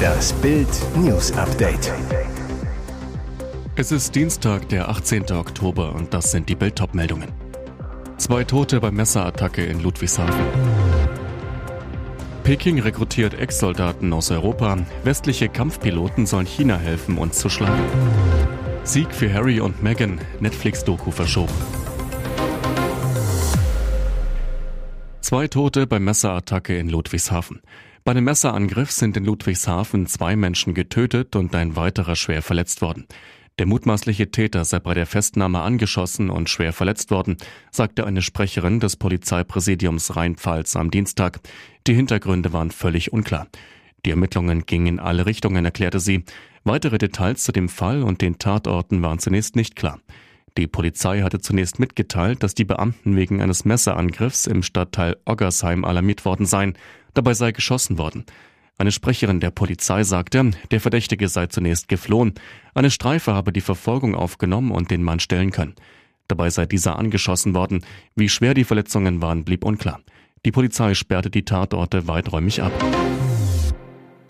Das Bild News Update. Es ist Dienstag, der 18. Oktober und das sind die Bild meldungen Zwei Tote bei Messerattacke in Ludwigshafen. Peking rekrutiert Ex-Soldaten aus Europa. Westliche Kampfpiloten sollen China helfen, uns zu schlagen. Sieg für Harry und Meghan. Netflix-Doku verschoben. Zwei Tote bei Messerattacke in Ludwigshafen. Bei einem Messerangriff sind in Ludwigshafen zwei Menschen getötet und ein weiterer schwer verletzt worden. Der mutmaßliche Täter sei bei der Festnahme angeschossen und schwer verletzt worden, sagte eine Sprecherin des Polizeipräsidiums Rheinpfalz am Dienstag. Die Hintergründe waren völlig unklar. Die Ermittlungen gingen in alle Richtungen, erklärte sie. Weitere Details zu dem Fall und den Tatorten waren zunächst nicht klar. Die Polizei hatte zunächst mitgeteilt, dass die Beamten wegen eines Messerangriffs im Stadtteil Oggersheim alarmiert worden seien. Dabei sei geschossen worden. Eine Sprecherin der Polizei sagte, der Verdächtige sei zunächst geflohen. Eine Streife habe die Verfolgung aufgenommen und den Mann stellen können. Dabei sei dieser angeschossen worden. Wie schwer die Verletzungen waren, blieb unklar. Die Polizei sperrte die Tatorte weiträumig ab.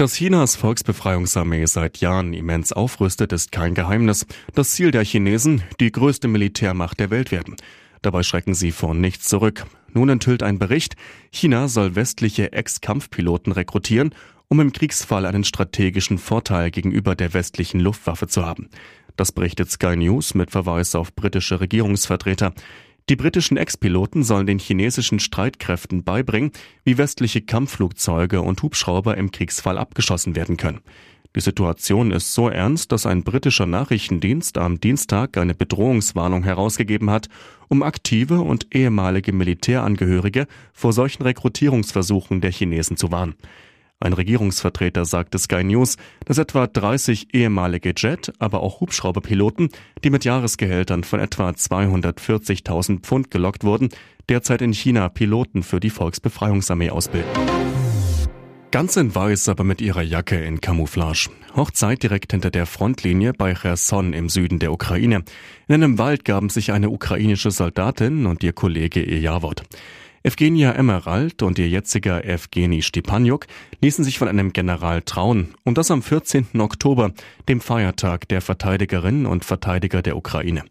Dass Chinas Volksbefreiungsarmee seit Jahren immens aufrüstet, ist kein Geheimnis. Das Ziel der Chinesen, die größte Militärmacht der Welt werden. Dabei schrecken sie vor nichts zurück. Nun enthüllt ein Bericht, China soll westliche Ex-Kampfpiloten rekrutieren, um im Kriegsfall einen strategischen Vorteil gegenüber der westlichen Luftwaffe zu haben. Das berichtet Sky News mit Verweis auf britische Regierungsvertreter. Die britischen Ex-Piloten sollen den chinesischen Streitkräften beibringen, wie westliche Kampfflugzeuge und Hubschrauber im Kriegsfall abgeschossen werden können. Die Situation ist so ernst, dass ein britischer Nachrichtendienst am Dienstag eine Bedrohungswarnung herausgegeben hat, um aktive und ehemalige Militärangehörige vor solchen Rekrutierungsversuchen der Chinesen zu warnen. Ein Regierungsvertreter sagte Sky News, dass etwa 30 ehemalige Jet, aber auch Hubschrauberpiloten, die mit Jahresgehältern von etwa 240.000 Pfund gelockt wurden, derzeit in China Piloten für die Volksbefreiungsarmee ausbilden. Ganz in Weiß, aber mit ihrer Jacke in Camouflage. Hochzeit direkt hinter der Frontlinie bei Cherson im Süden der Ukraine. In einem Wald gaben sich eine ukrainische Soldatin und ihr Kollege ihr Jawort. Evgenia Emerald und ihr jetziger Evgeny Stepaniuk ließen sich von einem General trauen, und das am 14. Oktober, dem Feiertag der Verteidigerinnen und Verteidiger der Ukraine.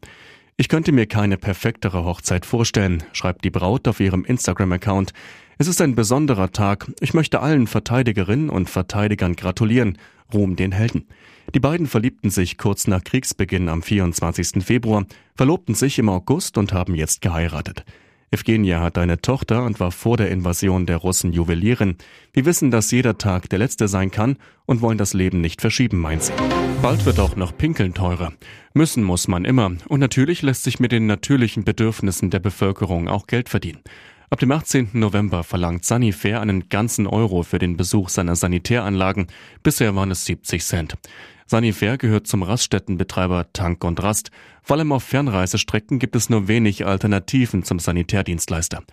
Ich könnte mir keine perfektere Hochzeit vorstellen, schreibt die Braut auf ihrem Instagram-Account. Es ist ein besonderer Tag. Ich möchte allen Verteidigerinnen und Verteidigern gratulieren. Ruhm den Helden. Die beiden verliebten sich kurz nach Kriegsbeginn am 24. Februar, verlobten sich im August und haben jetzt geheiratet. Evgenia hat eine Tochter und war vor der Invasion der Russen Juwelierin. Wir wissen, dass jeder Tag der letzte sein kann und wollen das Leben nicht verschieben, meint sie. Bald wird auch noch Pinkeln teurer. Müssen muss man immer. Und natürlich lässt sich mit den natürlichen Bedürfnissen der Bevölkerung auch Geld verdienen. Ab dem 18. November verlangt Sanifair einen ganzen Euro für den Besuch seiner Sanitäranlagen. Bisher waren es 70 Cent. Sanifair gehört zum Raststättenbetreiber Tank und Rast. Vor allem auf Fernreisestrecken gibt es nur wenig Alternativen zum Sanitärdienstleister.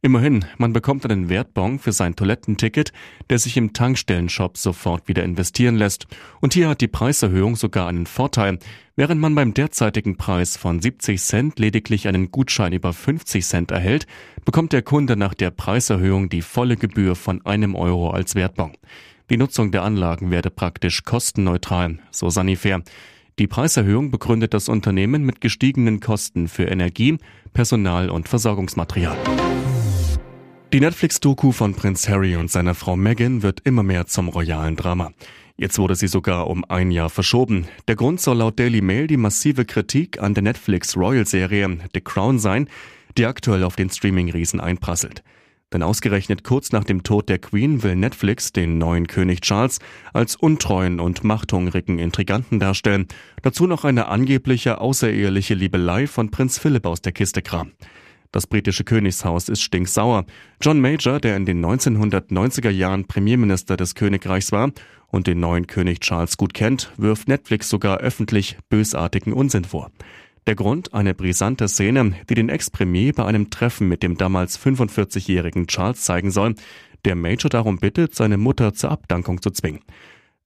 Immerhin, man bekommt einen Wertbon für sein Toilettenticket, der sich im Tankstellenshop sofort wieder investieren lässt. Und hier hat die Preiserhöhung sogar einen Vorteil. Während man beim derzeitigen Preis von 70 Cent lediglich einen Gutschein über 50 Cent erhält, bekommt der Kunde nach der Preiserhöhung die volle Gebühr von einem Euro als Wertbon. Die Nutzung der Anlagen werde praktisch kostenneutral, so Sanifair. Die Preiserhöhung begründet das Unternehmen mit gestiegenen Kosten für Energie, Personal und Versorgungsmaterial. Die Netflix-Doku von Prinz Harry und seiner Frau Meghan wird immer mehr zum royalen Drama. Jetzt wurde sie sogar um ein Jahr verschoben. Der Grund soll laut Daily Mail die massive Kritik an der Netflix Royal-Serie The Crown sein, die aktuell auf den Streaming-Riesen einprasselt. Denn ausgerechnet kurz nach dem Tod der Queen will Netflix den neuen König Charles als untreuen und machthungrigen Intriganten darstellen. Dazu noch eine angebliche außereheliche Liebelei von Prinz Philipp aus der Kiste kramen. Das britische Königshaus ist stinksauer. John Major, der in den 1990er Jahren Premierminister des Königreichs war und den neuen König Charles gut kennt, wirft Netflix sogar öffentlich bösartigen Unsinn vor. Der Grund eine brisante Szene, die den Ex-Premier bei einem Treffen mit dem damals 45-jährigen Charles zeigen soll, der Major darum bittet, seine Mutter zur Abdankung zu zwingen.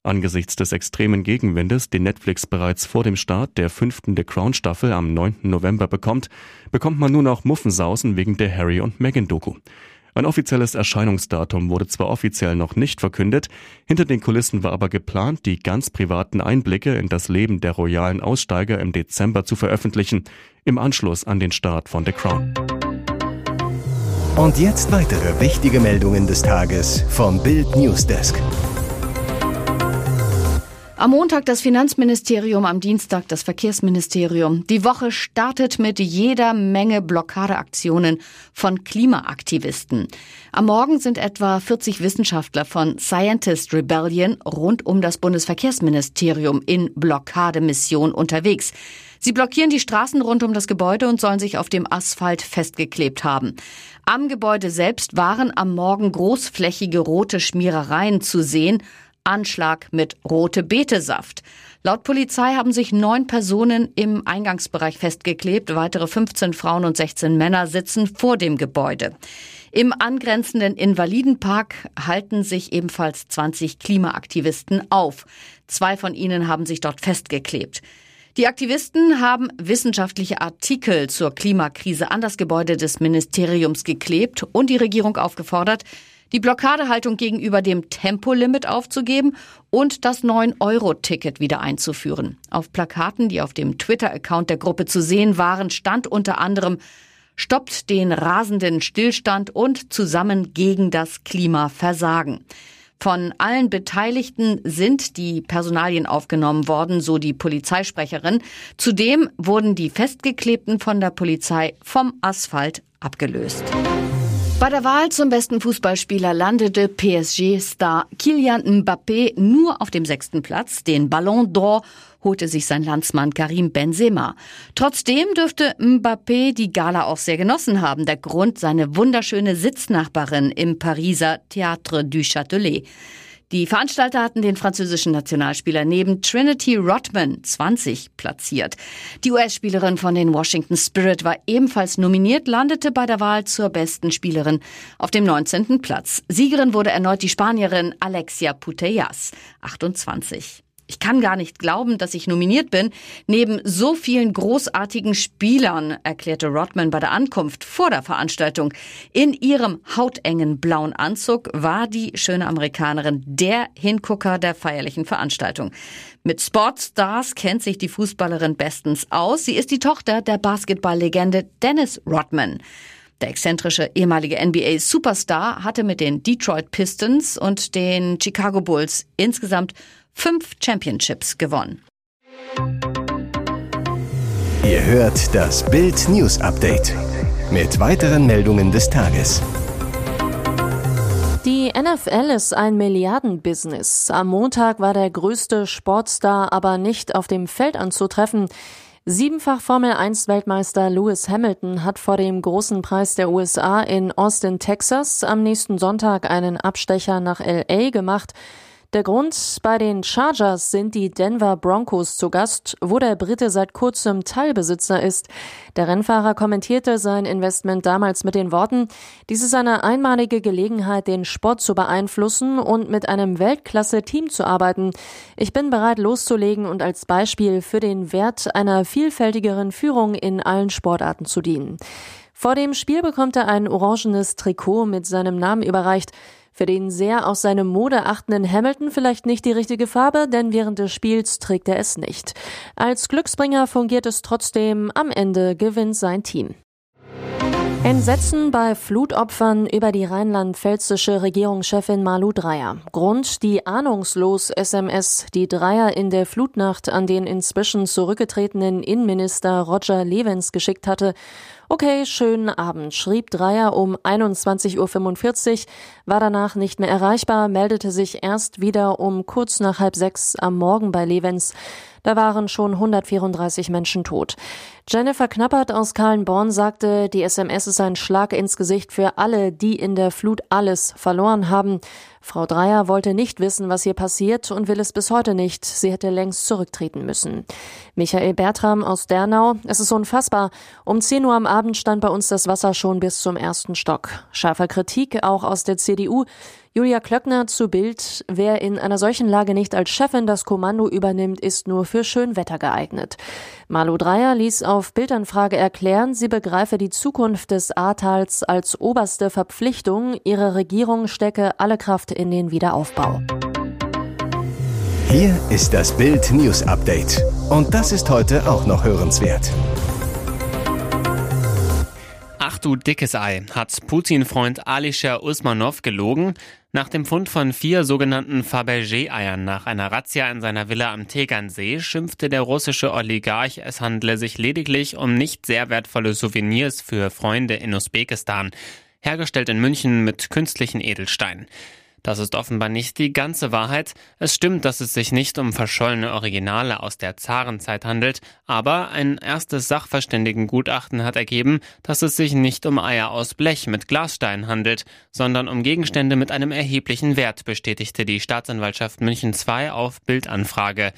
Angesichts des extremen Gegenwindes, den Netflix bereits vor dem Start der fünften The Crown Staffel am 9. November bekommt, bekommt man nun auch Muffensausen wegen der Harry und Meghan Doku. Ein offizielles Erscheinungsdatum wurde zwar offiziell noch nicht verkündet, hinter den Kulissen war aber geplant, die ganz privaten Einblicke in das Leben der royalen Aussteiger im Dezember zu veröffentlichen, im Anschluss an den Start von The Crown. Und jetzt weitere wichtige Meldungen des Tages vom Bild Newsdesk. Am Montag das Finanzministerium, am Dienstag das Verkehrsministerium. Die Woche startet mit jeder Menge Blockadeaktionen von Klimaaktivisten. Am Morgen sind etwa 40 Wissenschaftler von Scientist Rebellion rund um das Bundesverkehrsministerium in Blockademission unterwegs. Sie blockieren die Straßen rund um das Gebäude und sollen sich auf dem Asphalt festgeklebt haben. Am Gebäude selbst waren am Morgen großflächige rote Schmierereien zu sehen. Anschlag mit rote Betesaft. Laut Polizei haben sich neun Personen im Eingangsbereich festgeklebt. Weitere 15 Frauen und 16 Männer sitzen vor dem Gebäude. Im angrenzenden Invalidenpark halten sich ebenfalls 20 Klimaaktivisten auf. Zwei von ihnen haben sich dort festgeklebt. Die Aktivisten haben wissenschaftliche Artikel zur Klimakrise an das Gebäude des Ministeriums geklebt und die Regierung aufgefordert, die Blockadehaltung gegenüber dem Tempolimit aufzugeben und das 9-Euro-Ticket wieder einzuführen. Auf Plakaten, die auf dem Twitter-Account der Gruppe zu sehen waren, stand unter anderem Stoppt den rasenden Stillstand und zusammen gegen das Klimaversagen. Von allen Beteiligten sind die Personalien aufgenommen worden, so die Polizeisprecherin. Zudem wurden die Festgeklebten von der Polizei vom Asphalt abgelöst. Bei der Wahl zum besten Fußballspieler landete PSG-Star Kylian Mbappé nur auf dem sechsten Platz. Den Ballon d'Or holte sich sein Landsmann Karim Benzema. Trotzdem dürfte Mbappé die Gala auch sehr genossen haben. Der Grund seine wunderschöne Sitznachbarin im Pariser Théâtre du Châtelet. Die Veranstalter hatten den französischen Nationalspieler neben Trinity Rodman 20 platziert. Die US-Spielerin von den Washington Spirit war ebenfalls nominiert, landete bei der Wahl zur besten Spielerin auf dem 19. Platz. Siegerin wurde erneut die Spanierin Alexia Putellas, 28. Ich kann gar nicht glauben, dass ich nominiert bin. Neben so vielen großartigen Spielern, erklärte Rodman bei der Ankunft vor der Veranstaltung. In ihrem hautengen blauen Anzug war die schöne Amerikanerin der Hingucker der feierlichen Veranstaltung. Mit Sportstars kennt sich die Fußballerin bestens aus. Sie ist die Tochter der Basketballlegende Dennis Rodman. Der exzentrische ehemalige NBA-Superstar hatte mit den Detroit Pistons und den Chicago Bulls insgesamt fünf Championships gewonnen. Ihr hört das Bild News Update mit weiteren Meldungen des Tages. Die NFL ist ein Milliardenbusiness. Am Montag war der größte Sportstar aber nicht auf dem Feld anzutreffen. Siebenfach Formel 1 Weltmeister Lewis Hamilton hat vor dem großen Preis der USA in Austin, Texas am nächsten Sonntag einen Abstecher nach LA gemacht. Der Grund, bei den Chargers sind die Denver Broncos zu Gast, wo der Brite seit kurzem Teilbesitzer ist. Der Rennfahrer kommentierte sein Investment damals mit den Worten, dies ist eine einmalige Gelegenheit, den Sport zu beeinflussen und mit einem Weltklasse-Team zu arbeiten. Ich bin bereit loszulegen und als Beispiel für den Wert einer vielfältigeren Führung in allen Sportarten zu dienen. Vor dem Spiel bekommt er ein orangenes Trikot mit seinem Namen überreicht. Für den sehr aus seine Mode achtenden Hamilton vielleicht nicht die richtige Farbe, denn während des Spiels trägt er es nicht. Als Glücksbringer fungiert es trotzdem, am Ende gewinnt sein Team. Entsetzen bei Flutopfern über die rheinland-pfälzische Regierungschefin Malu Dreyer. Grund die ahnungslos SMS, die Dreyer in der Flutnacht an den inzwischen zurückgetretenen Innenminister Roger Levens geschickt hatte. Okay, schönen Abend, schrieb Dreier um 21.45 Uhr, war danach nicht mehr erreichbar, meldete sich erst wieder um kurz nach halb sechs am Morgen bei Levens. Da waren schon 134 Menschen tot. Jennifer Knappert aus Kahlenborn sagte, die SMS ist ein Schlag ins Gesicht für alle, die in der Flut alles verloren haben. Frau Dreier wollte nicht wissen, was hier passiert und will es bis heute nicht. Sie hätte längst zurücktreten müssen. Michael Bertram aus Dernau. Es ist unfassbar. Um 10 Uhr am Abend stand bei uns das Wasser schon bis zum ersten Stock. Scharfer Kritik auch aus der CDU. Julia Klöckner zu Bild. Wer in einer solchen Lage nicht als Chefin das Kommando übernimmt, ist nur für Schönwetter geeignet. Malu Dreyer ließ auf Bildanfrage erklären, sie begreife die Zukunft des Ahrtals als oberste Verpflichtung. Ihre Regierung stecke alle Kraft in den Wiederaufbau. Hier ist das Bild News Update. Und das ist heute auch noch hörenswert. Ach du dickes Ei, hat Putin-Freund Alisher Usmanov gelogen? Nach dem Fund von vier sogenannten Fabergé-Eiern nach einer Razzia in seiner Villa am Tegernsee schimpfte der russische Oligarch, es handle sich lediglich um nicht sehr wertvolle Souvenirs für Freunde in Usbekistan, hergestellt in München mit künstlichen Edelsteinen. Das ist offenbar nicht die ganze Wahrheit. Es stimmt, dass es sich nicht um verschollene Originale aus der Zarenzeit handelt, aber ein erstes Sachverständigengutachten hat ergeben, dass es sich nicht um Eier aus Blech mit Glassteinen handelt, sondern um Gegenstände mit einem erheblichen Wert, bestätigte die Staatsanwaltschaft München II auf Bildanfrage.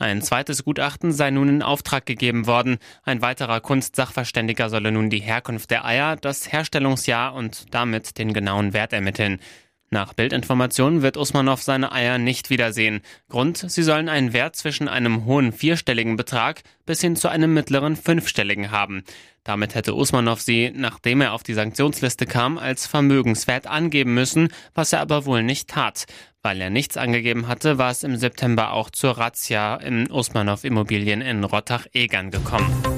Ein zweites Gutachten sei nun in Auftrag gegeben worden. Ein weiterer Kunstsachverständiger solle nun die Herkunft der Eier, das Herstellungsjahr und damit den genauen Wert ermitteln. Nach Bildinformationen wird Usmanov seine Eier nicht wiedersehen. Grund, sie sollen einen Wert zwischen einem hohen vierstelligen Betrag bis hin zu einem mittleren fünfstelligen haben. Damit hätte Usmanov sie, nachdem er auf die Sanktionsliste kam, als Vermögenswert angeben müssen, was er aber wohl nicht tat. Weil er nichts angegeben hatte, war es im September auch zur Razzia in Usmanov Immobilien in Rottach-Egern gekommen.